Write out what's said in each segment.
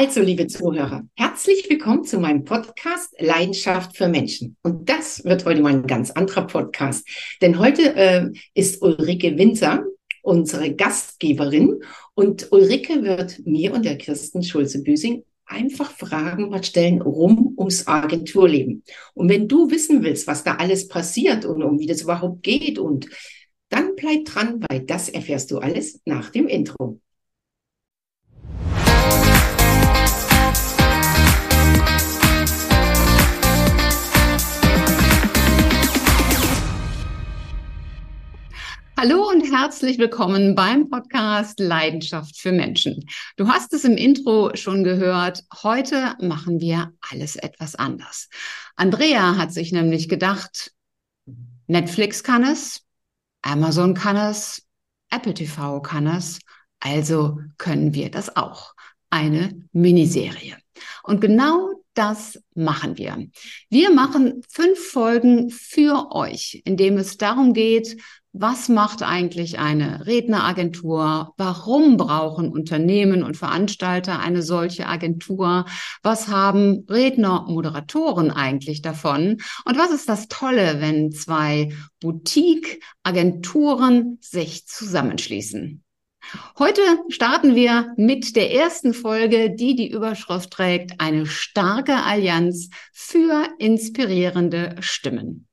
Also, liebe Zuhörer, herzlich willkommen zu meinem Podcast Leidenschaft für Menschen. Und das wird heute mal ein ganz anderer Podcast. Denn heute äh, ist Ulrike Winter unsere Gastgeberin und Ulrike wird mir und der Kirsten Schulze-Büsing einfach Fragen mal stellen rum ums Agenturleben. Und wenn du wissen willst, was da alles passiert und um wie das überhaupt geht und dann bleib dran, weil das erfährst du alles nach dem Intro. Hallo und herzlich willkommen beim Podcast Leidenschaft für Menschen. Du hast es im Intro schon gehört. Heute machen wir alles etwas anders. Andrea hat sich nämlich gedacht, Netflix kann es, Amazon kann es, Apple TV kann es, also können wir das auch. Eine Miniserie. Und genau das machen wir. Wir machen fünf Folgen für euch, in dem es darum geht, was macht eigentlich eine Redneragentur? Warum brauchen Unternehmen und Veranstalter eine solche Agentur? Was haben Redner, Moderatoren eigentlich davon? Und was ist das Tolle, wenn zwei Boutique-Agenturen sich zusammenschließen? Heute starten wir mit der ersten Folge, die die Überschrift trägt, eine starke Allianz für inspirierende Stimmen.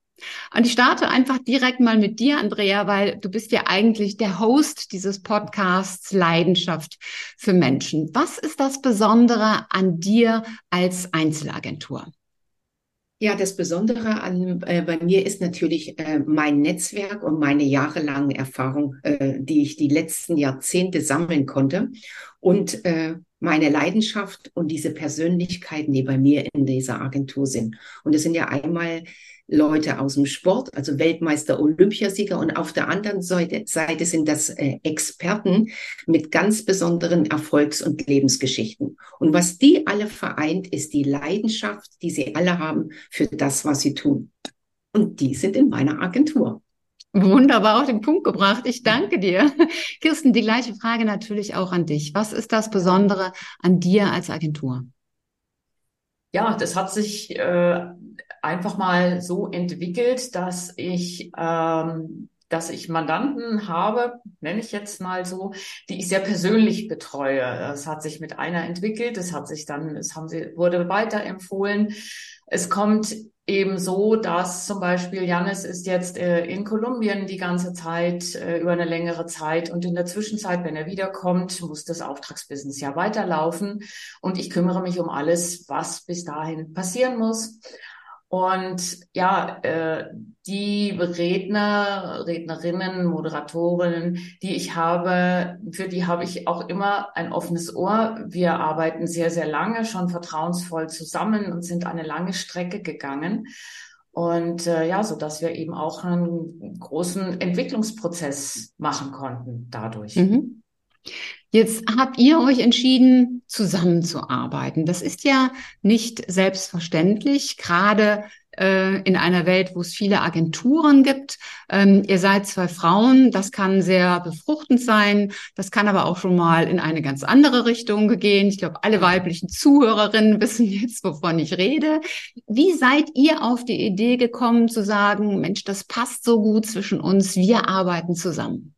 Und ich starte einfach direkt mal mit dir, Andrea, weil du bist ja eigentlich der Host dieses Podcasts Leidenschaft für Menschen. Was ist das Besondere an dir als Einzelagentur? Ja, das Besondere an äh, bei mir ist natürlich äh, mein Netzwerk und meine jahrelange Erfahrung, äh, die ich die letzten Jahrzehnte sammeln konnte und äh, meine Leidenschaft und diese Persönlichkeiten, die bei mir in dieser Agentur sind. Und es sind ja einmal Leute aus dem Sport, also Weltmeister, Olympiasieger und auf der anderen Seite, Seite sind das äh, Experten mit ganz besonderen Erfolgs- und Lebensgeschichten. Und was die alle vereint, ist die Leidenschaft, die sie alle haben für das, was sie tun. Und die sind in meiner Agentur. Wunderbar auf den Punkt gebracht. Ich danke dir. Kirsten, die gleiche Frage natürlich auch an dich. Was ist das Besondere an dir als Agentur? Ja, das hat sich äh, einfach mal so entwickelt, dass ich ähm, dass ich Mandanten habe, nenne ich jetzt mal so, die ich sehr persönlich betreue. Es hat sich mit einer entwickelt, es hat sich dann, es haben sie, wurde weiterempfohlen. Es kommt eben so, dass zum Beispiel Janis ist jetzt äh, in Kolumbien die ganze Zeit, äh, über eine längere Zeit und in der Zwischenzeit, wenn er wiederkommt, muss das Auftragsbusiness ja weiterlaufen und ich kümmere mich um alles, was bis dahin passieren muss. Und ja, äh, die Redner, Rednerinnen, Moderatorinnen, die ich habe, für die habe ich auch immer ein offenes Ohr. Wir arbeiten sehr, sehr lange, schon vertrauensvoll zusammen und sind eine lange Strecke gegangen. Und äh, ja, so dass wir eben auch einen großen Entwicklungsprozess machen konnten dadurch. Mhm. Jetzt habt ihr euch entschieden, zusammenzuarbeiten. Das ist ja nicht selbstverständlich, gerade äh, in einer Welt, wo es viele Agenturen gibt. Ähm, ihr seid zwei Frauen, das kann sehr befruchtend sein, das kann aber auch schon mal in eine ganz andere Richtung gehen. Ich glaube, alle weiblichen Zuhörerinnen wissen jetzt, wovon ich rede. Wie seid ihr auf die Idee gekommen zu sagen, Mensch, das passt so gut zwischen uns, wir arbeiten zusammen?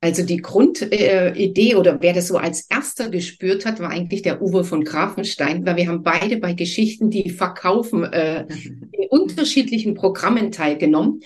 Also die Grundidee äh, oder wer das so als erster gespürt hat, war eigentlich der Uwe von Grafenstein, weil wir haben beide bei Geschichten, die verkaufen, äh, in unterschiedlichen Programmen teilgenommen.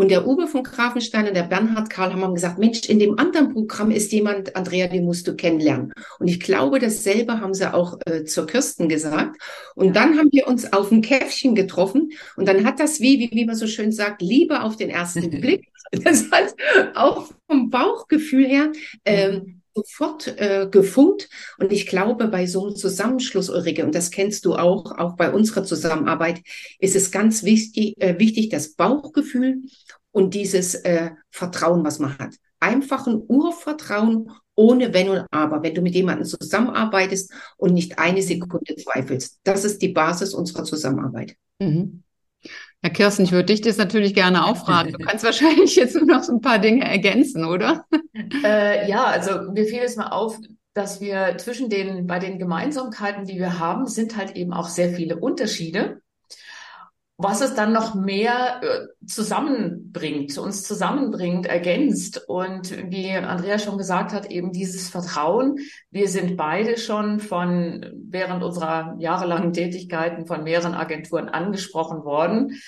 Und der Uwe von Grafenstein und der Bernhard Karl haben gesagt, Mensch, in dem anderen Programm ist jemand, Andrea, den musst du kennenlernen. Und ich glaube, dasselbe haben sie auch äh, zur Kirsten gesagt. Und dann haben wir uns auf ein Käffchen getroffen. Und dann hat das, wie, wie, wie man so schön sagt, Liebe auf den ersten Blick. Das hat auch vom Bauchgefühl her ähm, sofort äh, gefunkt. Und ich glaube, bei so einem Zusammenschluss, Ulrike, und das kennst du auch, auch bei unserer Zusammenarbeit, ist es ganz wichtig, äh, wichtig das Bauchgefühl und dieses äh, Vertrauen, was man hat. Einfach ein Urvertrauen ohne Wenn und Aber, wenn du mit jemandem zusammenarbeitest und nicht eine Sekunde zweifelst. Das ist die Basis unserer Zusammenarbeit. Mhm. Herr Kirsten, ich würde dich das natürlich gerne auch fragen. Du kannst wahrscheinlich jetzt nur noch so ein paar Dinge ergänzen, oder? Äh, ja, also mir fiel es mal auf, dass wir zwischen den, bei den Gemeinsamkeiten, die wir haben, sind halt eben auch sehr viele Unterschiede was es dann noch mehr äh, zusammenbringt, uns zusammenbringt, ergänzt. Und wie Andrea schon gesagt hat, eben dieses Vertrauen. Wir sind beide schon von während unserer jahrelangen Tätigkeiten von mehreren Agenturen angesprochen worden.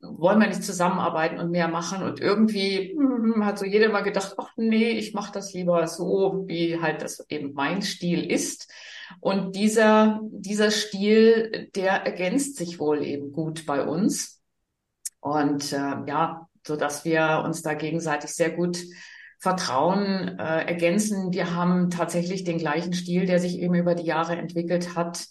Wollen wir nicht zusammenarbeiten und mehr machen? Und irgendwie hm, hat so jeder mal gedacht, ach nee, ich mache das lieber so, wie halt das eben mein Stil ist. Und dieser, dieser Stil, der ergänzt sich wohl eben gut bei uns. Und äh, ja, so dass wir uns da gegenseitig sehr gut vertrauen, äh, ergänzen. Wir haben tatsächlich den gleichen Stil, der sich eben über die Jahre entwickelt hat.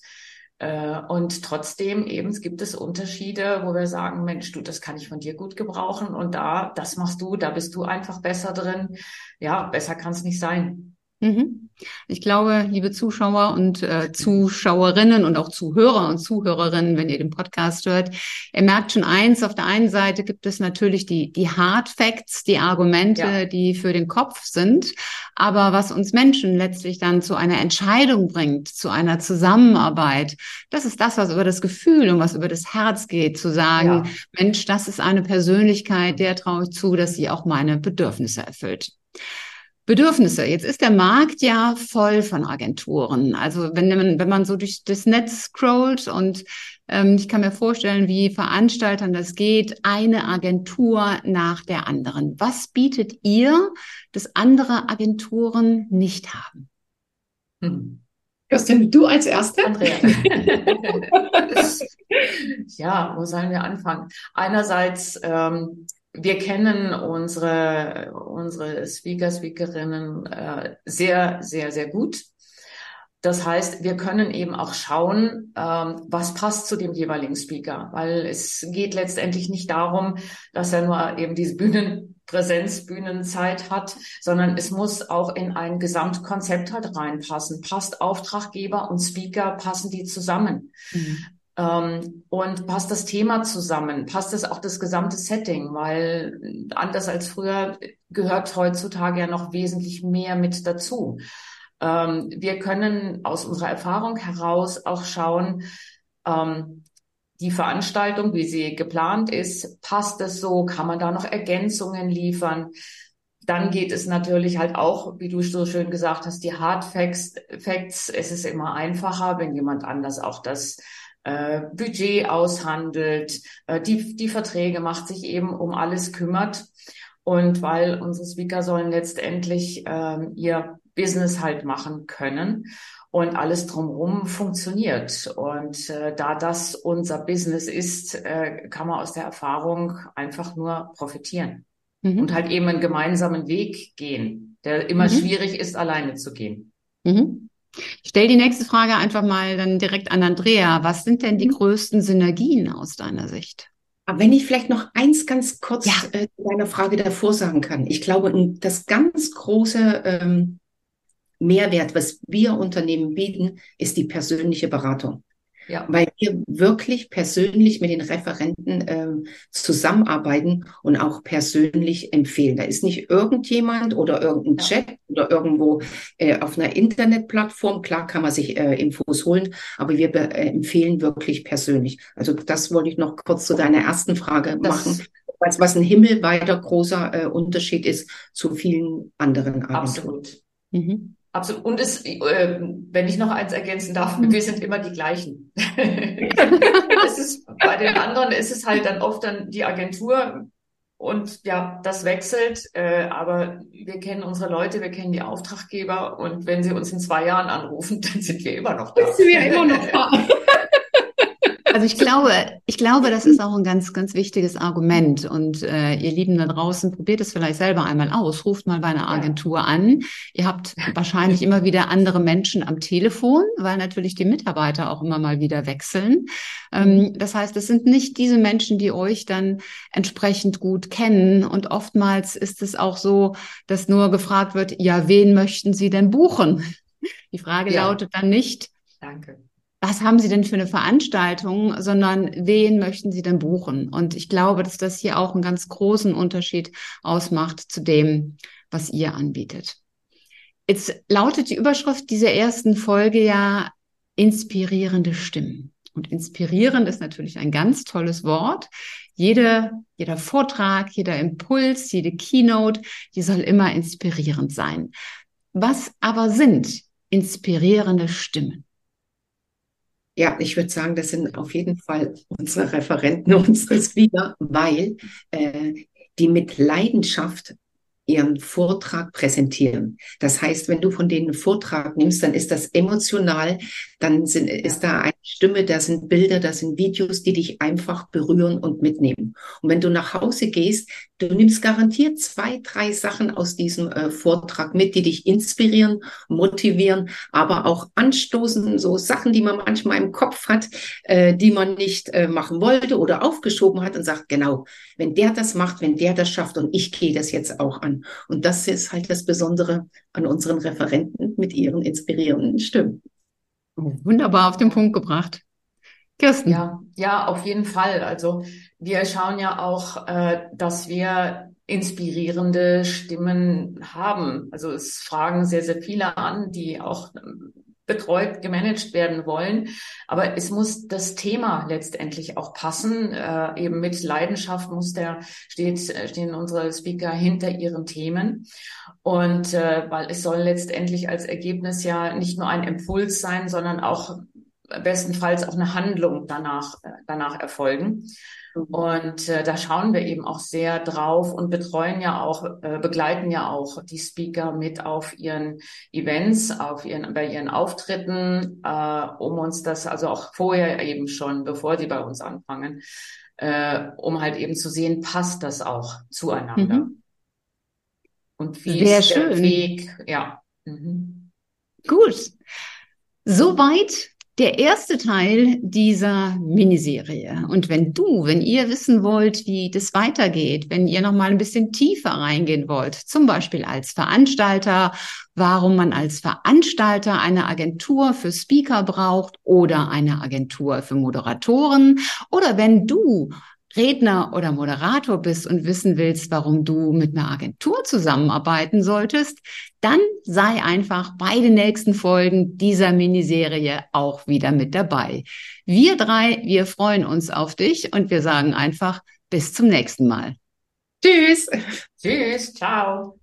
Äh, und trotzdem eben gibt es Unterschiede, wo wir sagen, Mensch, du, das kann ich von dir gut gebrauchen. Und da, das machst du, da bist du einfach besser drin. Ja, besser kann es nicht sein. Mhm. Ich glaube, liebe Zuschauer und äh, Zuschauerinnen und auch Zuhörer und Zuhörerinnen, wenn ihr den Podcast hört, ihr merkt schon eins, auf der einen Seite gibt es natürlich die, die Hard Facts, die Argumente, ja. die für den Kopf sind. Aber was uns Menschen letztlich dann zu einer Entscheidung bringt, zu einer Zusammenarbeit, das ist das, was über das Gefühl und was über das Herz geht, zu sagen, ja. Mensch, das ist eine Persönlichkeit, der traue ich zu, dass sie auch meine Bedürfnisse erfüllt. Bedürfnisse. Jetzt ist der Markt ja voll von Agenturen. Also wenn man, wenn man so durch das Netz scrollt und ähm, ich kann mir vorstellen, wie Veranstaltern das geht, eine Agentur nach der anderen. Was bietet ihr, das andere Agenturen nicht haben? Hm. Justin, du als Erste? Andrea. ja, wo sollen wir anfangen? Einerseits ähm, wir kennen unsere, unsere Speaker, Speakerinnen äh, sehr, sehr, sehr gut. Das heißt, wir können eben auch schauen, ähm, was passt zu dem jeweiligen Speaker, weil es geht letztendlich nicht darum, dass er nur eben diese Bühnenpräsenz, Bühnenzeit hat, sondern es muss auch in ein Gesamtkonzept halt reinpassen. Passt Auftraggeber und Speaker, passen die zusammen? Mhm. Ähm, und passt das Thema zusammen? Passt das auch das gesamte Setting? Weil anders als früher gehört heutzutage ja noch wesentlich mehr mit dazu. Ähm, wir können aus unserer Erfahrung heraus auch schauen, ähm, die Veranstaltung, wie sie geplant ist, passt es so? Kann man da noch Ergänzungen liefern? Dann geht es natürlich halt auch, wie du so schön gesagt hast, die Hard Facts. Facts. Es ist immer einfacher, wenn jemand anders auch das äh, Budget aushandelt, äh, die, die Verträge macht, sich eben um alles kümmert. Und weil unsere Speaker sollen letztendlich äh, ihr Business halt machen können und alles drumherum funktioniert. Und äh, da das unser Business ist, äh, kann man aus der Erfahrung einfach nur profitieren mhm. und halt eben einen gemeinsamen Weg gehen, der immer mhm. schwierig ist, alleine zu gehen. Mhm. Ich stelle die nächste Frage einfach mal dann direkt an Andrea. Was sind denn die mhm. größten Synergien aus deiner Sicht? Aber wenn ich vielleicht noch eins ganz kurz ja. äh, deiner Frage davor sagen kann. Ich glaube, das ganz große ähm, Mehrwert, was wir Unternehmen bieten, ist die persönliche Beratung. Ja. Weil wir wirklich persönlich mit den Referenten äh, zusammenarbeiten und auch persönlich empfehlen. Da ist nicht irgendjemand oder irgendein ja. Chat oder irgendwo äh, auf einer Internetplattform. Klar kann man sich äh, Infos holen, aber wir äh, empfehlen wirklich persönlich. Also das wollte ich noch kurz zu deiner ersten Frage das machen. Was, was ein himmelweiter großer äh, Unterschied ist zu vielen anderen Agenturen. Absolut. Mhm. Absolut. Und es, äh, wenn ich noch eins ergänzen darf, mhm. wir sind immer die gleichen. es ist, bei den anderen ist es halt dann oft dann die Agentur und ja, das wechselt. Äh, aber wir kennen unsere Leute, wir kennen die Auftraggeber und wenn sie uns in zwei Jahren anrufen, dann sind wir immer noch da. Sind wir immer noch da. Also ich glaube, ich glaube, das ist auch ein ganz, ganz wichtiges Argument. Und äh, ihr Lieben da draußen, probiert es vielleicht selber einmal aus. Ruft mal bei einer Agentur an. Ihr habt wahrscheinlich immer wieder andere Menschen am Telefon, weil natürlich die Mitarbeiter auch immer mal wieder wechseln. Ähm, das heißt, es sind nicht diese Menschen, die euch dann entsprechend gut kennen. Und oftmals ist es auch so, dass nur gefragt wird, ja, wen möchten Sie denn buchen? Die Frage ja. lautet dann nicht, was haben Sie denn für eine Veranstaltung, sondern wen möchten Sie denn buchen? Und ich glaube, dass das hier auch einen ganz großen Unterschied ausmacht zu dem, was ihr anbietet. Jetzt lautet die Überschrift dieser ersten Folge ja inspirierende Stimmen. Und inspirierend ist natürlich ein ganz tolles Wort. Jede, jeder Vortrag, jeder Impuls, jede Keynote, die soll immer inspirierend sein. Was aber sind inspirierende Stimmen? Ja, ich würde sagen, das sind auf jeden Fall unsere Referenten, unsere Speaker, weil äh, die mit Leidenschaft ihren Vortrag präsentieren. Das heißt, wenn du von denen einen Vortrag nimmst, dann ist das emotional, dann sind, ist da eine Stimme, da sind Bilder, da sind Videos, die dich einfach berühren und mitnehmen. Und wenn du nach Hause gehst, du nimmst garantiert zwei, drei Sachen aus diesem äh, Vortrag mit, die dich inspirieren, motivieren, aber auch anstoßen, so Sachen, die man manchmal im Kopf hat, äh, die man nicht äh, machen wollte oder aufgeschoben hat und sagt, genau, wenn der das macht, wenn der das schafft und ich gehe das jetzt auch an. Und das ist halt das Besondere an unseren Referenten mit ihren inspirierenden Stimmen. Oh, wunderbar auf den Punkt gebracht. Kirsten. Ja, ja, auf jeden Fall. Also wir schauen ja auch, äh, dass wir inspirierende Stimmen haben. Also es fragen sehr, sehr viele an, die auch betreut, gemanagt werden wollen. Aber es muss das Thema letztendlich auch passen. Äh, eben mit Leidenschaft muss der, steht, stehen unsere Speaker hinter ihren Themen. Und äh, weil es soll letztendlich als Ergebnis ja nicht nur ein Impuls sein, sondern auch bestenfalls auch eine Handlung danach, äh, danach erfolgen. Mhm. Und äh, da schauen wir eben auch sehr drauf und betreuen ja auch, äh, begleiten ja auch die Speaker mit auf ihren Events, auf ihren, bei ihren Auftritten, äh, um uns das also auch vorher eben schon, bevor die bei uns anfangen, äh, um halt eben zu sehen, passt das auch zueinander. Mhm. Und wie Sehr ist der schön. Weg? Ja. Mhm. Gut. Soweit der erste Teil dieser Miniserie. Und wenn du, wenn ihr wissen wollt, wie das weitergeht, wenn ihr noch mal ein bisschen tiefer reingehen wollt, zum Beispiel als Veranstalter, warum man als Veranstalter eine Agentur für Speaker braucht oder eine Agentur für Moderatoren oder wenn du Redner oder Moderator bist und wissen willst, warum du mit einer Agentur zusammenarbeiten solltest, dann sei einfach bei den nächsten Folgen dieser Miniserie auch wieder mit dabei. Wir drei, wir freuen uns auf dich und wir sagen einfach bis zum nächsten Mal. Tschüss. Tschüss. Ciao.